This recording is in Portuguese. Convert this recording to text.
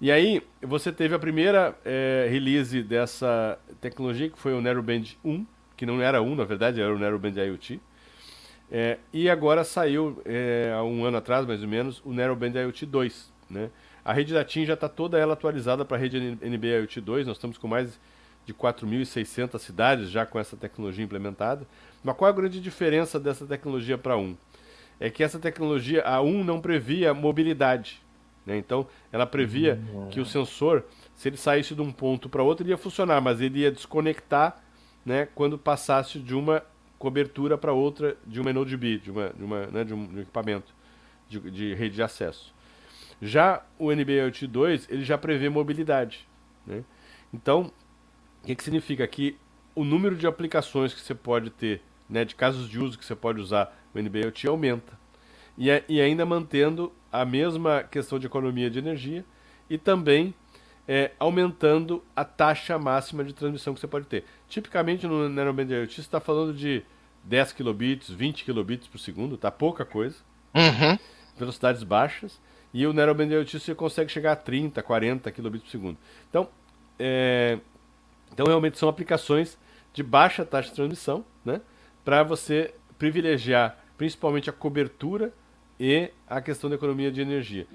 E aí, você teve a primeira é, release dessa tecnologia, que foi o Narrowband 1, que não era 1, na verdade, era o Narrowband IoT. É, e agora saiu, é, há um ano atrás, mais ou menos, o Narrowband IoT 2. Né? A rede da TIM já está toda ela atualizada para a rede NB IoT 2. Nós estamos com mais de 4.600 cidades já com essa tecnologia implementada. Mas qual a grande diferença dessa tecnologia para 1? É que essa tecnologia, a 1 não previa mobilidade. Né? Então, ela previa que o sensor, se ele saísse de um ponto para outro, ele ia funcionar, mas ele ia desconectar né, quando passasse de uma cobertura para outra de uma B, de, uma, de, uma, né, de, um, de um equipamento de, de, rede de acesso. Já o NB-IoT 2, ele já prevê mobilidade. Né? Então, o que, que significa? Que o número de aplicações que você pode ter, né, de casos de uso que você pode usar o NB-IoT aumenta. E, e ainda mantendo a mesma questão de economia de energia e também é, aumentando a taxa máxima de transmissão que você pode ter. Tipicamente no Narrowband IoT você está falando de 10 kilobits, 20 kilobits por segundo, tá pouca coisa. Uhum. Velocidades baixas. E o Narrowband IoT você consegue chegar a 30, 40 kilobits por segundo. Então, é, então realmente são aplicações de baixa taxa de transmissão, né? Para você privilegiar principalmente a cobertura e a questão da economia de energia.